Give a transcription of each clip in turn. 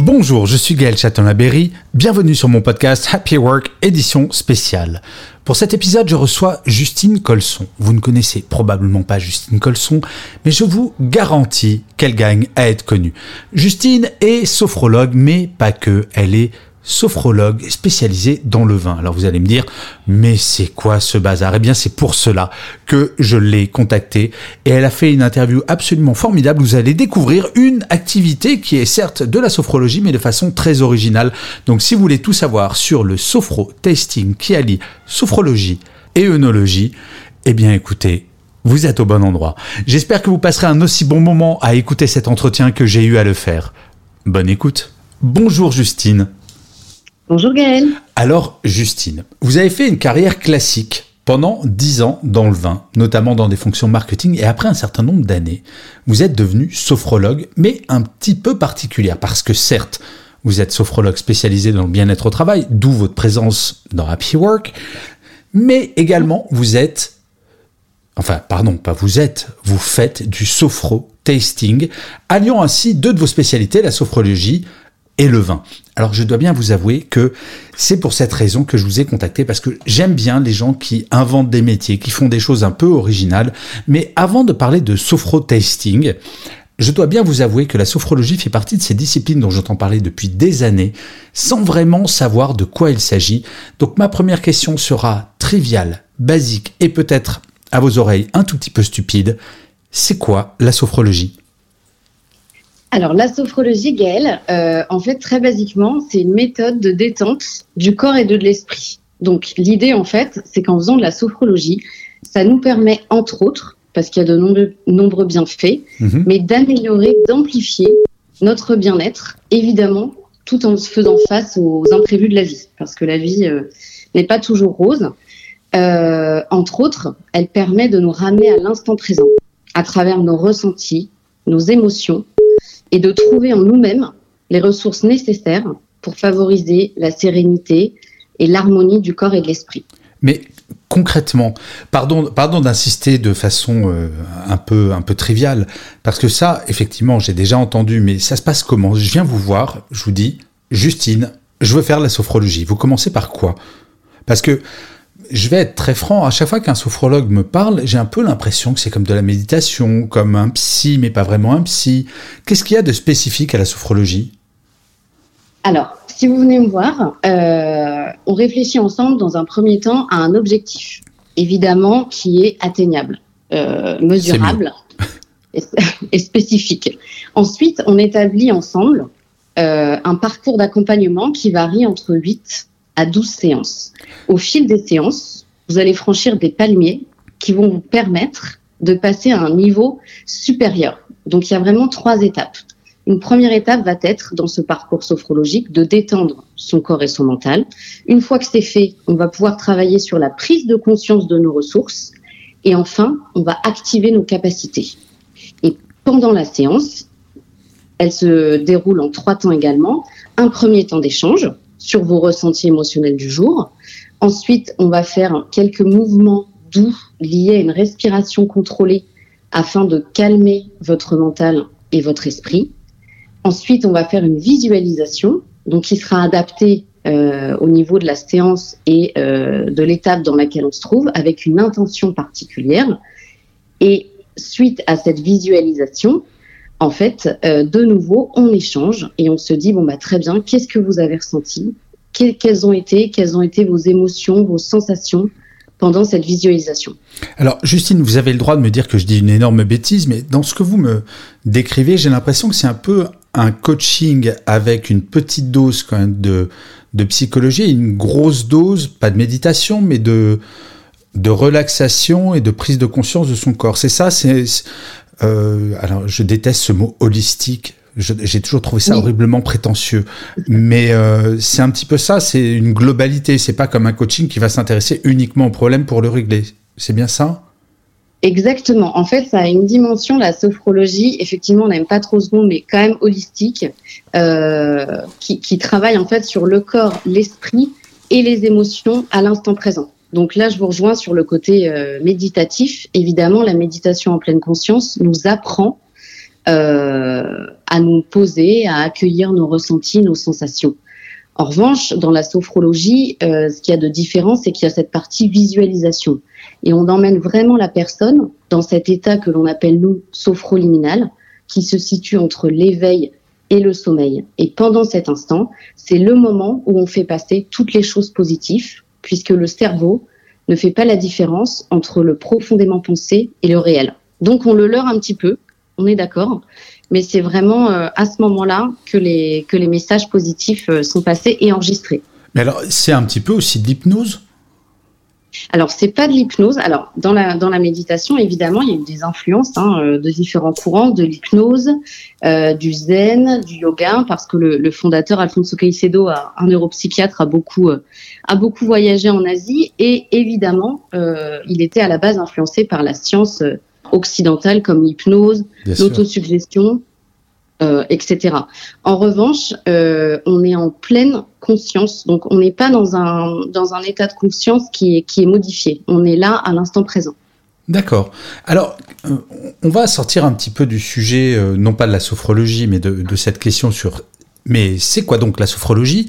Bonjour, je suis Gaël Châtelain-Berry. Bienvenue sur mon podcast Happy Work édition spéciale. Pour cet épisode, je reçois Justine Colson. Vous ne connaissez probablement pas Justine Colson, mais je vous garantis qu'elle gagne à être connue. Justine est sophrologue, mais pas que. Elle est sophrologue spécialisée dans le vin. Alors vous allez me dire, mais c'est quoi ce bazar? Eh bien c'est pour cela que je l'ai contactée et elle a fait une interview absolument formidable. Vous allez découvrir une activité qui est certes de la sophrologie mais de façon très originale. Donc si vous voulez tout savoir sur le sophro tasting qui allie sophrologie et œnologie, eh bien écoutez, vous êtes au bon endroit. J'espère que vous passerez un aussi bon moment à écouter cet entretien que j'ai eu à le faire. Bonne écoute. Bonjour Justine. Bonjour Gaël. Alors, Justine, vous avez fait une carrière classique pendant 10 ans dans le vin, notamment dans des fonctions marketing, et après un certain nombre d'années, vous êtes devenu sophrologue, mais un petit peu particulière, parce que certes, vous êtes sophrologue spécialisé dans le bien-être au travail, d'où votre présence dans Happy Work, mais également vous êtes, enfin, pardon, pas vous êtes, vous faites du sophro tasting, alliant ainsi deux de vos spécialités, la sophrologie et le vin. Alors je dois bien vous avouer que c'est pour cette raison que je vous ai contacté parce que j'aime bien les gens qui inventent des métiers, qui font des choses un peu originales. Mais avant de parler de sophro-tasting, je dois bien vous avouer que la sophrologie fait partie de ces disciplines dont j'entends parler depuis des années, sans vraiment savoir de quoi il s'agit. Donc ma première question sera triviale, basique et peut-être à vos oreilles un tout petit peu stupide. C'est quoi la sophrologie? Alors, la sophrologie, Gaël, euh, en fait, très basiquement, c'est une méthode de détente du corps et de l'esprit. Donc, l'idée, en fait, c'est qu'en faisant de la sophrologie, ça nous permet, entre autres, parce qu'il y a de nombreux, nombreux bienfaits, Mhm. mais d'améliorer, d'amplifier notre bien-être, évidemment, tout en se faisant face aux imprévus de la vie, parce que la vie euh, n'est pas toujours rose. Euh, entre autres, elle permet de nous ramener à l'instant présent, à travers nos ressentis, nos émotions, et de trouver en nous-mêmes les ressources nécessaires pour favoriser la sérénité et l'harmonie du corps et de l'esprit. Mais concrètement, pardon, pardon d'insister de façon euh, un peu un peu triviale, parce que ça, effectivement, j'ai déjà entendu, mais ça se passe comment? Je viens vous voir, je vous dis, Justine, je veux faire la sophrologie. Vous commencez par quoi? Parce que je vais être très franc, à chaque fois qu'un sophrologue me parle, j'ai un peu l'impression que c'est comme de la méditation, comme un psy, mais pas vraiment un psy. Qu'est-ce qu'il y a de spécifique à la sophrologie? Alors, si vous venez me voir, euh, on réfléchit ensemble dans un premier temps à un objectif, évidemment qui est atteignable, euh, mesurable et, et spécifique. Ensuite, on établit ensemble euh, un parcours d'accompagnement qui varie entre 8 à 12 séances. Au fil des séances, vous allez franchir des palmiers qui vont vous permettre de passer à un niveau supérieur. Donc, il y a vraiment trois étapes. Une première étape va être, dans ce parcours sophrologique, de détendre son corps et son mental. Une fois que c'est fait, on va pouvoir travailler sur la prise de conscience de nos ressources. Et enfin, on va activer nos capacités. Et pendant la séance, elle se déroule en trois temps également. Un premier temps d'échange sur vos ressentis émotionnels du jour. Ensuite, on va faire quelques mouvements doux liés à une respiration contrôlée afin de calmer votre mental et votre esprit. Ensuite, on va faire une visualisation, donc qui sera adaptée euh, au niveau de la séance et euh, de l'étape dans laquelle on se trouve, avec une intention particulière. Et suite à cette visualisation, en fait, euh, de nouveau, on échange et on se dit bon bah très bien, qu'est-ce que vous avez ressenti? Que- Quelles ont été, vos émotions, vos sensations pendant cette visualisation? Alors, Justine, vous avez le droit de me dire que je dis une énorme bêtise, mais dans ce que vous me décrivez, j'ai l'impression que c'est un peu un coaching avec une petite dose de, psychologie une grosse dose, pas de méditation, mais de, de relaxation et de prise de conscience de son corps. C'est ça, c'est. Euh, alors, je déteste ce mot holistique. J'ai toujours trouvé ça horriblement prétentieux, mais euh, c'est un petit peu ça. C'est une globalité. C'est pas comme un coaching qui va s'intéresser uniquement au problème pour le régler. C'est bien ça? Exactement. En fait, ça a une dimension, la sophrologie, effectivement, on n'aime pas trop ce mot, mais quand même holistique, euh, qui, qui, travaille en fait sur le corps, l'esprit et les émotions à l'instant présent. Donc là, je vous rejoins sur le côté euh, méditatif. Évidemment, la méditation en pleine conscience nous apprend euh, à nous poser, à accueillir nos ressentis, nos sensations. En revanche, dans la sophrologie, euh, ce qu'il y a de différent, c'est qu'il y a cette partie visualisation. Et on emmène vraiment la personne dans cet état que l'on appelle, nous, sophroliminal, qui se situe entre l'éveil et le sommeil. Et pendant cet instant, c'est le moment où on fait passer toutes les choses positives, puisque le cerveau ne fait pas la différence entre le profondément pensé et le réel. Donc on le leurre un petit peu, on est d'accord, mais c'est vraiment euh, à ce moment-là que les, que les messages positifs euh, sont passés et enregistrés. Mais alors, c'est un petit peu aussi de l'hypnose alors, c'est pas de l'hypnose. Alors, dans la, dans la méditation, évidemment, il y a eu des influences hein, euh, de différents courants, de l'hypnose, euh, du zen, du yoga, parce que le, le fondateur Alfonso Caicedo, un neuropsychiatre, a beaucoup, euh, a beaucoup voyagé en Asie et évidemment, euh, il était à la base influencé par la science occidentale comme l'hypnose, l'autosuggestion, euh, etc. En revanche, euh, on est en pleine conscience, donc on n'est pas dans un, dans un état de conscience qui est, qui est modifié. On est là à l'instant présent. D'accord. Alors, euh, on va sortir un petit peu du sujet, euh, non pas de la sophrologie, mais de, de cette question sur mais c'est quoi donc la sophrologie?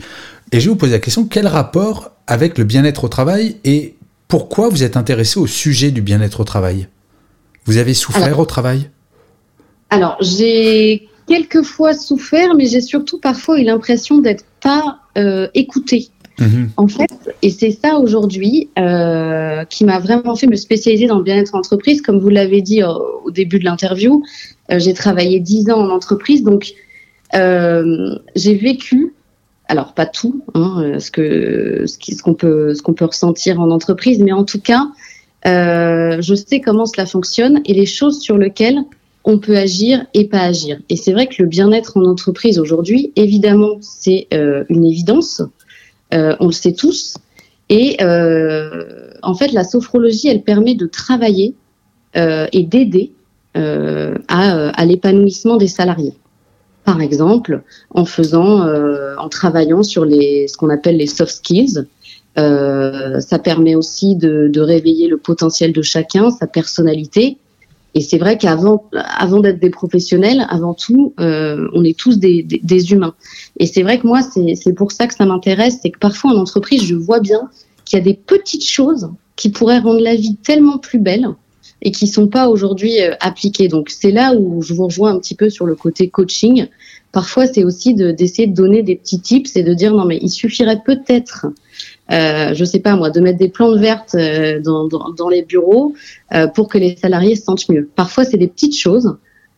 Et je vais vous poser la question, quel rapport avec le bien-être au travail et pourquoi vous êtes intéressé au sujet du bien-être au travail? Vous avez souffert alors, au travail? Alors, j'ai quelquefois souffert, mais j'ai surtout parfois eu l'impression d'être pas euh, écoutée. Mmh. En fait, et c'est ça aujourd'hui euh, qui m'a vraiment fait me spécialiser dans le bien-être entreprise. Comme vous l'avez dit au, au, début de l'interview, euh, j'ai travaillé dix ans en entreprise, donc euh, j'ai vécu, alors pas tout, hein, ce que ce qu'on peut ce qu'on peut ressentir en entreprise, mais en tout cas, euh, je sais comment cela fonctionne et les choses sur lesquelles on peut agir et pas agir. Et c'est vrai que le bien-être en entreprise aujourd'hui, évidemment, c'est euh, une évidence. Euh, on le sait tous. Et euh, en fait, la sophrologie, elle permet de travailler et d'aider à, l'épanouissement des salariés. Par exemple, en faisant, en travaillant sur les, ce qu'on appelle les soft skills. ça permet aussi de réveiller le potentiel de chacun, sa personnalité, et c'est vrai qu'avant, avant d'être des professionnels, avant tout, euh, on est tous des, humains. Et c'est vrai que moi, c'est pour ça que ça m'intéresse, c'est que parfois en entreprise, je vois bien qu'il y a des petites choses qui pourraient rendre la vie tellement plus belle et qui sont pas aujourd'hui euh, appliquées. Donc c'est là où je vous rejoins un petit peu sur le côté coaching. Parfois, c'est aussi d'essayer de, de, donner des petits tips et de dire non mais il suffirait peut-être euh, je sais pas moi, de mettre des plantes vertes euh, dans, dans, dans, les bureaux euh, pour que les salariés se sentent mieux. Parfois, c'est des petites choses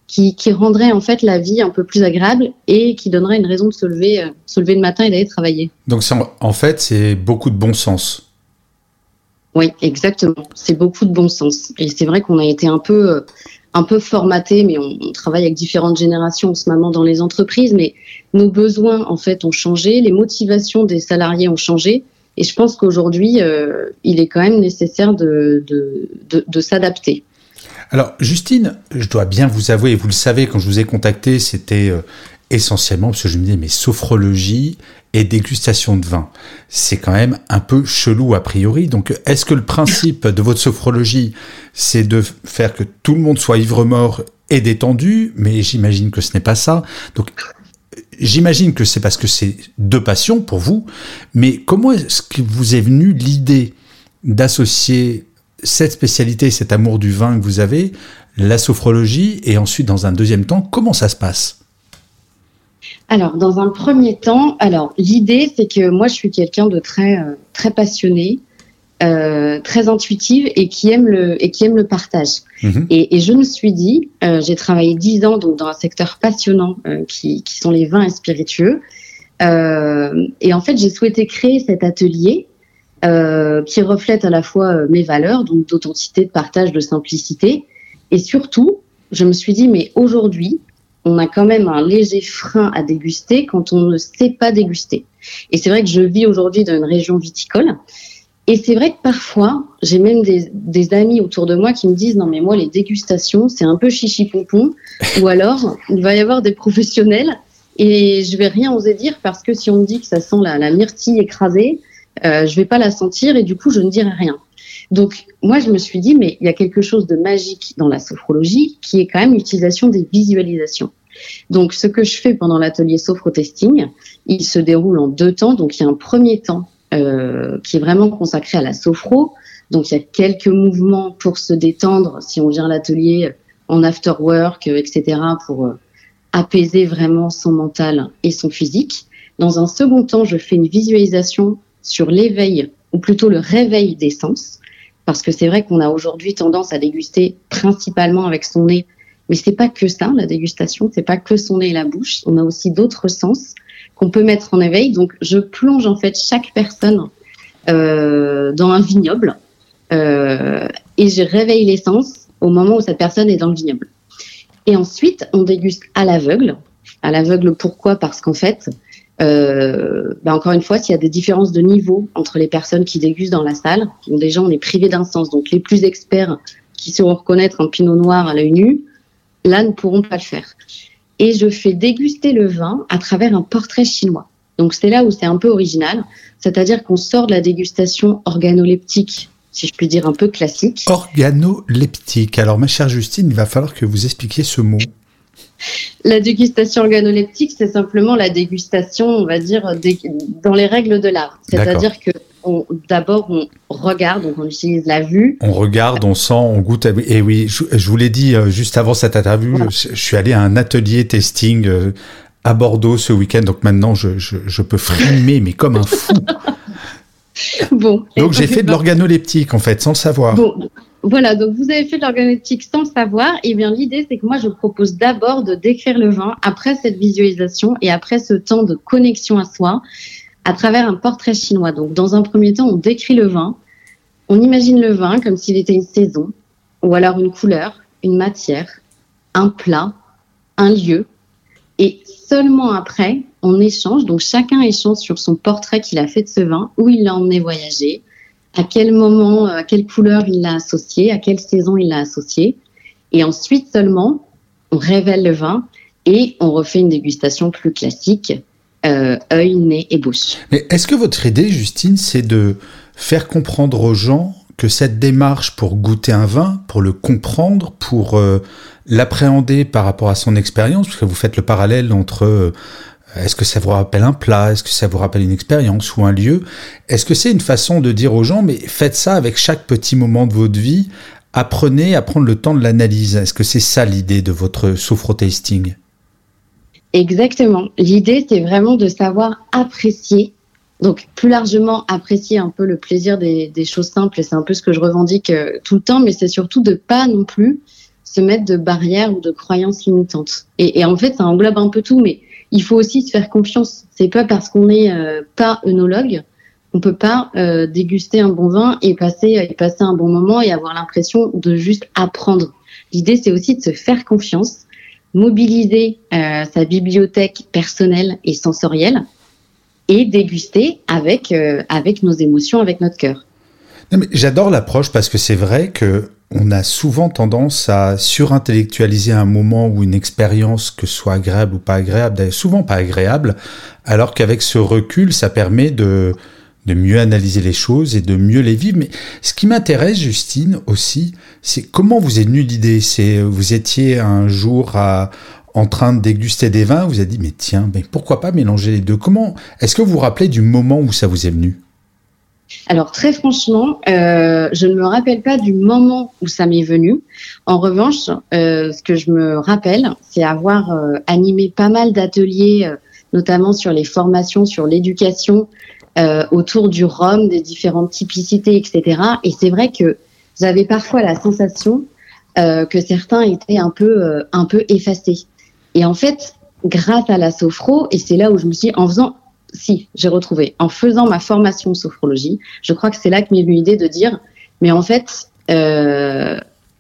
qui, qui, rendraient en fait la vie un peu plus agréable et qui donneraient une raison de se lever, euh, se lever le matin et d'aller travailler. Donc, en fait, c'est beaucoup de bon sens. Oui, exactement. C'est beaucoup de bon sens. Et c'est vrai qu'on a été un peu, un peu formaté, mais on, on, travaille avec différentes générations en ce moment dans les entreprises, mais nos besoins en fait ont changé, les motivations des salariés ont changé. Et je pense qu'aujourd'hui, euh, il est quand même nécessaire de, de, de, s'adapter. Alors, Justine, je dois bien vous avouer, vous le savez, quand je vous ai contacté, c'était euh, essentiellement parce que je me disais, mais sophrologie et dégustation de vin, c'est quand même un peu chelou a priori. Donc, est-ce que le principe de votre sophrologie, c'est de faire que tout le monde soit ivre-mort et détendu? Mais j'imagine que ce n'est pas ça. Donc, J'imagine que c'est parce que c'est deux passions pour vous, mais comment est-ce que vous est venue l'idée d'associer cette spécialité, cet amour du vin que vous avez, la sophrologie, et ensuite, dans un deuxième temps, comment ça se passe? Alors, dans un premier temps, alors l'idée, c'est que moi, je suis quelqu'un de très euh, très passionné, euh, très intuitive et qui aime le et qui aime le partage. Mmh. Et, et, je me suis dit, euh, j'ai travaillé dix ans donc dans un secteur passionnant euh, qui, qui, sont les vins et spiritueux. et en fait, j'ai souhaité créer cet atelier qui reflète à la fois mes valeurs, donc d'authenticité, de partage, de simplicité, et surtout, je me suis dit, mais aujourd'hui, on a quand même un léger frein à déguster quand on ne sait pas déguster. Et c'est vrai que je vis aujourd'hui dans une région viticole. Et c'est vrai que parfois, j'ai même des, amis autour de moi qui me disent non mais moi les dégustations c'est un peu chichi pompon ou alors il va y avoir des professionnels et je vais rien oser dire parce que si on me dit que ça sent la, myrtille écrasée, euh, je vais pas la sentir et du coup je ne dirai rien. Donc, moi, je me suis dit, mais il y a quelque chose de magique dans la sophrologie qui est quand même l'utilisation des visualisations. Donc, ce que je fais pendant l'atelier sophrotesting, il se déroule en deux temps. Donc, il y a un premier temps euh, qui est vraiment consacré à la sophro. Donc, il y a quelques mouvements pour se détendre si on vient à l'atelier en after work, etc., pour euh, apaiser vraiment son mental et son physique. Dans un second temps, je fais une visualisation sur l'éveil, ou plutôt le réveil des sens. Parce que c'est vrai qu'on a aujourd'hui tendance à déguster principalement avec son nez, mais c'est pas que ça, la dégustation, c'est pas que son nez et la bouche. On a aussi d'autres sens qu'on peut mettre en éveil. Donc, je plonge en fait chaque personne euh, dans un vignoble euh, et je réveille l'essence au moment où cette personne est dans le vignoble. Et ensuite, on déguste à l'aveugle. À l'aveugle, pourquoi? Parce qu'en fait, euh, bah encore une fois, s'il y a des différences de niveau entre les personnes qui dégustent dans la salle, bon, déjà on est privé d'un sens, donc les plus experts qui sauront reconnaître un pinot noir à l'œil nu, là ne pourront pas le faire. Et je fais déguster le vin à travers un portrait chinois. Donc c'est là où c'est un peu original, c'est-à-dire qu'on sort de la dégustation organoleptique, si je puis dire un peu classique. Organoleptique. Alors ma chère Justine, il va falloir que vous expliquiez ce mot. La dégustation organoleptique, c'est simplement la dégustation, on va dire, dans les règles de l'art. C'est-à-dire que d'abord, on regarde, donc on utilise la vue. On regarde, on sent, on goûte. Et oui, je, vous l'ai dit euh, juste avant cette interview, je, suis allé à un atelier testing euh, à Bordeaux ce week-end, donc maintenant je, peux frimer, mais comme un fou. Bon. Donc j'ai fait de l'organoleptique en fait, sans le savoir. Bon, voilà, donc vous avez fait de l'organoleptique sans le savoir. Et eh bien l'idée, c'est que moi, je propose d'abord de décrire le vin après cette visualisation et après ce temps de connexion à soi à travers un portrait chinois. Donc dans un premier temps, on décrit le vin. On imagine le vin comme s'il était une saison ou alors une couleur, une matière, un plat, un lieu. Et seulement après, on échange. Donc chacun échange sur son portrait qu'il a fait de ce vin, où il l'a emmené voyager, à quel moment, euh, à quelle couleur il l'a associé, à quelle saison il l'a associé. Et ensuite seulement, on révèle le vin et on refait une dégustation plus classique, euh, œil, nez et bouche. Mais est-ce que votre idée, Justine, c'est de faire comprendre aux gens que cette démarche pour goûter un vin, pour le comprendre, pour euh, l'appréhender par rapport à son expérience, parce que vous faites le parallèle entre est-ce que ça vous rappelle un plat Est-ce que ça vous rappelle une expérience ou un lieu Est-ce que c'est une façon de dire aux gens, mais faites ça avec chaque petit moment de votre vie, apprenez à prendre le temps de l'analyse Est-ce que c'est ça l'idée de votre sophro-tasting Exactement. L'idée, c'est vraiment de savoir apprécier, donc plus largement apprécier un peu le plaisir des, choses simples, et c'est un peu ce que je revendique euh, tout le temps, mais c'est surtout de pas non plus se mettre de barrières ou de croyances limitantes. Et, en fait, ça englobe un peu tout, mais il faut aussi se faire confiance. C'est pas parce qu'on n'est euh, pas œnologue qu'on peut pas euh, déguster un bon vin et passer un bon moment et avoir l'impression de juste apprendre. L'idée c'est aussi de se faire confiance, mobiliser euh, sa bibliothèque personnelle et sensorielle et déguster avec avec nos émotions, avec notre cœur. J'adore l'approche parce que c'est vrai que on a souvent tendance à surintellectualiser un moment ou une expérience, que ce soit agréable ou pas agréable, souvent pas agréable, alors qu'avec ce recul, ça permet de, de mieux analyser les choses et de mieux les vivre. Mais ce qui m'intéresse, Justine, aussi, c'est comment vous êtes venu l'idée? C'est vous étiez un jour en train de déguster des vins, vous avez dit mais tiens, mais pourquoi pas mélanger les deux? Comment Est-ce que vous vous rappelez du moment où ça vous est venu? Alors très franchement, euh, je ne me rappelle pas du moment où ça m'est venu. En revanche, euh, ce que je me rappelle, c'est avoir euh, animé pas mal d'ateliers, notamment sur les formations, sur l'éducation, autour du rhum, des différentes typicités, etc. Et c'est vrai que j'avais parfois la sensation que certains étaient un peu, un peu effacés. Et en fait, grâce à la sophro, et c'est là où je me suis, en faisant si, j'ai retrouvé. En faisant ma formation de sophrologie, je crois que c'est là que m'est venue l'idée de dire, mais en fait, euh,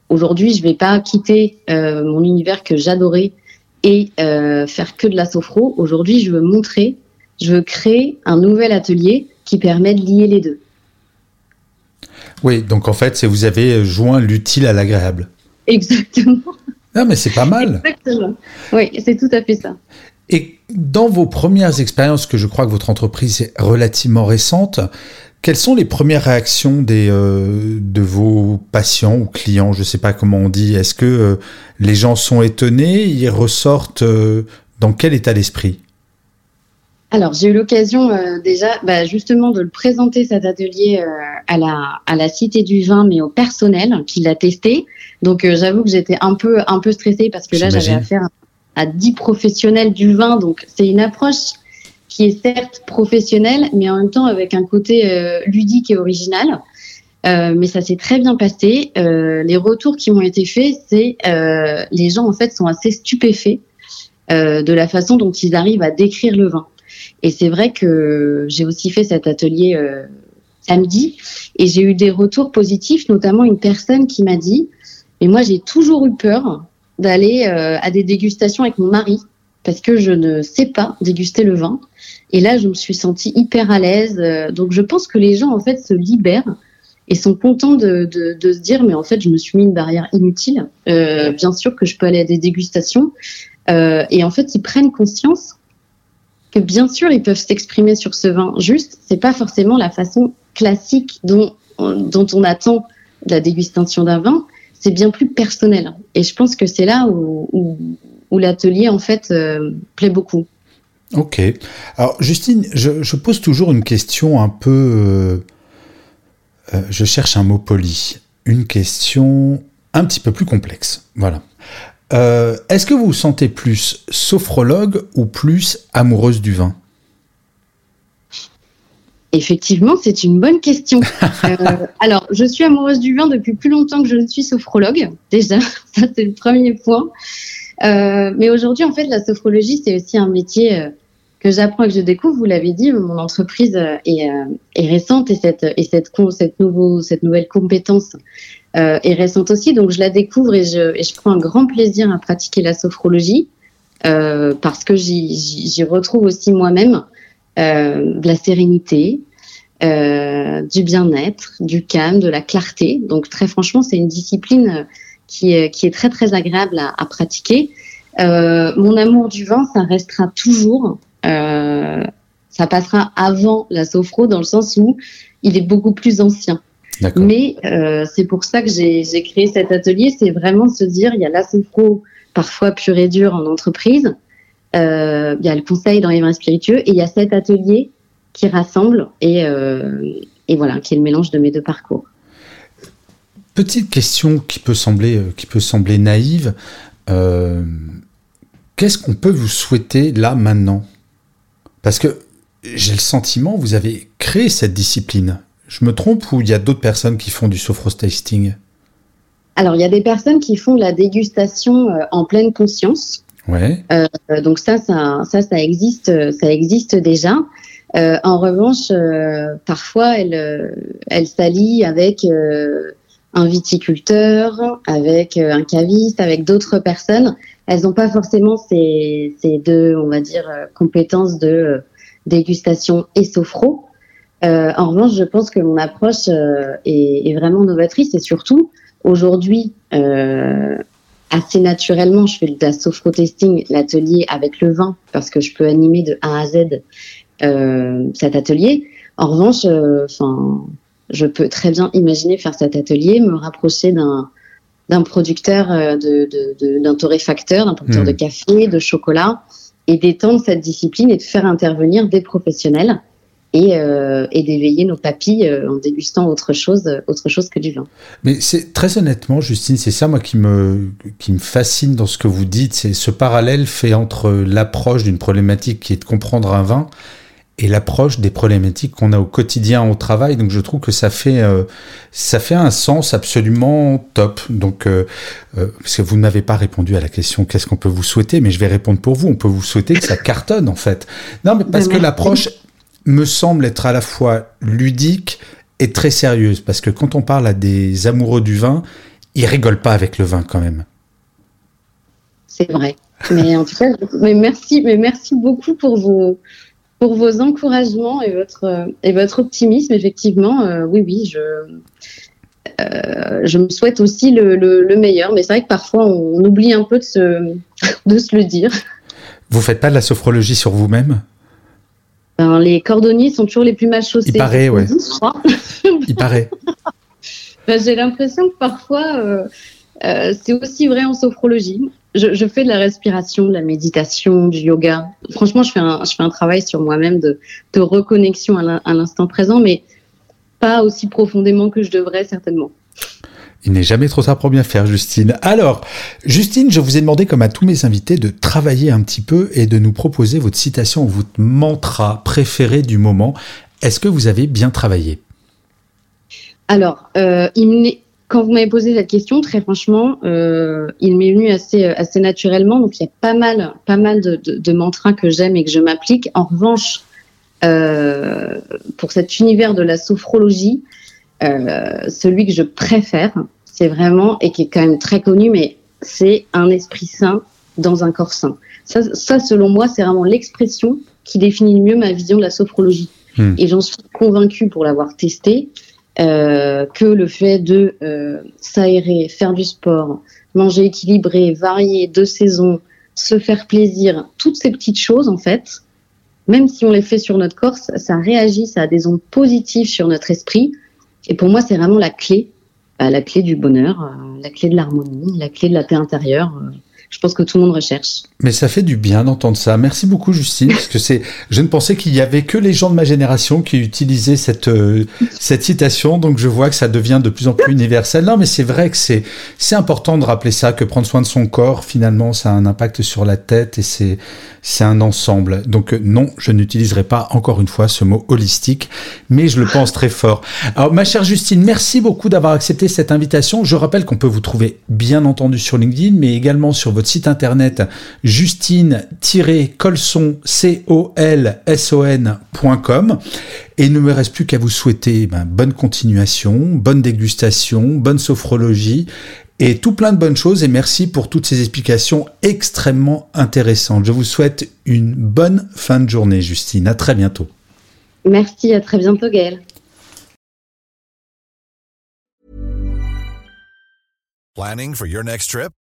aujourd'hui, je vais pas quitter euh, mon univers que j'adorais et euh, faire que de la sophro. Aujourd'hui, je veux montrer, je veux créer un nouvel atelier qui permet de lier les deux. Oui, donc en fait, c'est vous avez joint l'utile à l'agréable. Exactement. Non, mais c'est pas mal. Exactement. Oui, c'est tout à fait ça. Et dans vos premières expériences, que je crois que votre entreprise est relativement récente, quelles sont les premières réactions des, euh, de vos patients ou clients? Je ne sais pas comment on dit. Est-ce que euh, les gens sont étonnés Ils ressortent euh, dans quel état d'esprit? Alors, j'ai eu l'occasion déjà bah, justement de le présenter cet atelier à, la, à la Cité du Vin, mais au personnel qui l'a testé. Donc, j'avoue que j'étais un peu, un peu stressée parce que là, j'avais affaire à 10 professionnels du vin. Donc, c'est une approche qui est certes professionnelle, mais en même temps avec un côté euh, ludique et original. Euh, mais ça s'est très bien passé. Euh, les retours qui m'ont été faits, c'est euh, les gens en fait sont assez stupéfaits euh, de la façon dont ils arrivent à décrire le vin. Et c'est vrai que j'ai aussi fait cet atelier samedi et j'ai eu des retours positifs, notamment une personne qui m'a dit "Mais moi j'ai toujours eu peur d'aller euh, à des dégustations avec mon mari parce que je ne sais pas déguster le vin. Et là, je me suis sentie hyper à l'aise. Euh, donc, je pense que les gens, en fait, se libèrent et sont contents de, se dire, mais en fait, je me suis mis une barrière inutile. Euh, bien sûr que je peux aller à des dégustations. et en fait, ils prennent conscience que bien sûr, ils peuvent s'exprimer sur ce vin. Juste, c'est pas forcément la façon classique dont, on attend la dégustation d'un vin c'est bien plus personnel. Et je pense que c'est là où, où, l'atelier, en fait, euh, plaît beaucoup. Ok. Alors, Justine, je, pose toujours une question un peu... Euh, euh, je cherche un mot poli. Une question un petit peu plus complexe. Voilà. Est-ce que vous vous sentez plus sophrologue ou plus amoureuse du vin? Effectivement, c'est une bonne question. Euh, alors, je suis amoureuse du vin depuis plus longtemps que je ne suis sophrologue. Déjà, ça c'est le premier point. Euh, mais aujourd'hui, en fait, la sophrologie, c'est aussi un métier euh, que j'apprends et que je découvre. Vous l'avez dit, mon entreprise est, est, récente et cette nouvelle compétence est récente aussi. Donc, je la découvre et je prends un grand plaisir à pratiquer la sophrologie parce que j'y retrouve aussi moi-même euh, de la sérénité, euh, du bien-être, du calme, de la clarté. Donc très franchement, c'est une discipline qui est, très très agréable à, pratiquer. Euh, mon amour du vin, ça restera toujours. Euh, ça passera avant la sophro dans le sens où il est beaucoup plus ancien. Mais euh, c'est pour ça que j'ai créé cet atelier. C'est vraiment se dire, il y a la sophro parfois pure et dure en entreprise, euh, il y a le conseil dans les vins spiritueux et il y a cet atelier qui rassemble et, et voilà, qui est le mélange de mes deux parcours. Petite question qui peut sembler, qui peut sembler naïve. Qu'est-ce qu'on peut vous souhaiter là maintenant? Parce que j'ai le sentiment, vous avez créé cette discipline. Je me trompe ou il y a d'autres personnes qui font du sophro-tasting Alors, il y a des personnes qui font la dégustation en pleine conscience. Ouais. Euh, donc ça, ça, ça, ça existe, ça existe déjà. Euh, en revanche, euh, parfois, elle, euh, elle s'allie avec euh, un viticulteur, avec un caviste, avec d'autres personnes. Elles n'ont pas forcément ces, deux, on va dire, compétences de dégustation et sophro. en revanche, je pense que mon approche est, vraiment novatrice et surtout, aujourd'hui, assez naturellement, je fais de la sophro-testing, l'atelier avec le vin, parce que je peux animer de A à Z euh, cet atelier. En revanche, euh, je peux très bien imaginer faire cet atelier, me rapprocher d'un d'un producteur euh, de, d'un torréfacteur, d'un producteur de hmm. café, de chocolat, et d'étendre cette discipline et de faire intervenir des professionnels et, euh, et d'éveiller nos papilles euh, en dégustant autre chose, autre chose que du vin. Mais c'est très honnêtement, Justine, c'est ça moi qui me qui me fascine dans ce que vous dites, c'est ce parallèle fait entre l'approche d'une problématique qui est de comprendre un vin et l'approche des problématiques qu'on a au quotidien au travail. Donc je trouve que ça fait euh, ça fait un sens absolument top. Donc euh, euh, parce que vous ne m'avez pas répondu à la question qu'est-ce qu'on peut vous souhaiter, mais je vais répondre pour vous. On peut vous souhaiter que ça cartonne en fait. Non, mais parce que l'approche me semble être à la fois ludique et très sérieuse, parce que quand on parle à des amoureux du vin, ils rigolent pas avec le vin quand même. C'est vrai. Mais en tout cas, mais merci, mais merci beaucoup pour vos, pour vos encouragements et votre, et votre optimisme. Effectivement, euh, oui, oui, je, euh, je me souhaite aussi le, le, meilleur. Mais c'est vrai que parfois, on, oublie un peu de se, de se le dire. Vous faites pas de la sophrologie sur vous-même? Ben, Les cordonniers sont toujours les plus mal chaussés. Il paraît, ouais. Il paraît. Ben, j'ai l'impression que parfois, euh, c'est aussi vrai en sophrologie je, fais de la respiration, de la méditation, du yoga. Franchement, je fais un, je fais un travail sur moi-même de, de reconnexion à l'instant présent, mais pas aussi profondément que je devrais certainement. Il n'est jamais trop tard pour bien faire, Justine. Alors, Justine, je vous ai demandé, comme à tous mes invités, de travailler un petit peu et de nous proposer votre citation ou votre mantra préféré du moment. Est-ce que vous avez bien travaillé? Alors, euh, il quand vous m'avez posé cette question, très franchement, euh, il m'est venu assez, euh, assez naturellement. Donc, il y a pas mal, pas mal de, de, de mantras que j'aime et que je m'applique. En revanche, euh, pour cet univers de la sophrologie, euh, celui que je préfère, c'est vraiment, et qui est quand même très connu, mais c'est un esprit sain dans un corps sain. Ça, ça selon moi, c'est vraiment l'expression qui définit le mieux ma vision de la sophrologie. Hmm. Et j'en suis convaincue pour l'avoir testé. Euh, que le fait de euh, s'aérer, faire du sport, manger équilibré, varié, de saison, se faire plaisir, toutes ces petites choses en fait, même si on les fait sur notre corps, ça, réagit, ça a des ondes positives sur notre esprit. Et pour moi, c'est vraiment la clé, bah, la clé du bonheur, euh, la clé de l'harmonie, la clé de la paix intérieure je pense que tout le monde recherche. Mais ça fait du bien d'entendre ça. Merci beaucoup, Justine, parce que c'est, je ne pensais qu'il y avait que les gens de ma génération qui utilisaient cette, euh, cette citation, donc je vois que ça devient de plus en plus universel. Non, mais c'est vrai que c'est, c'est important de rappeler ça, que prendre soin de son corps, finalement, ça a un impact sur la tête et c'est, c'est un ensemble. Donc, euh, non, je n'utiliserai pas encore une fois ce mot holistique, mais je le pense très fort. Alors, ma chère Justine, merci beaucoup d'avoir accepté cette invitation. Je rappelle qu'on peut vous trouver, bien entendu, sur LinkedIn, mais également sur votre site internet justine-colson, Et il ne me reste plus qu'à vous souhaiter ben, bonne continuation, bonne dégustation, bonne sophrologie et tout plein de bonnes choses. Et merci pour toutes ces explications extrêmement intéressantes. Je vous souhaite une bonne fin de journée, Justine. À très bientôt. Merci, à très bientôt, Gaël. Planning for your next trip?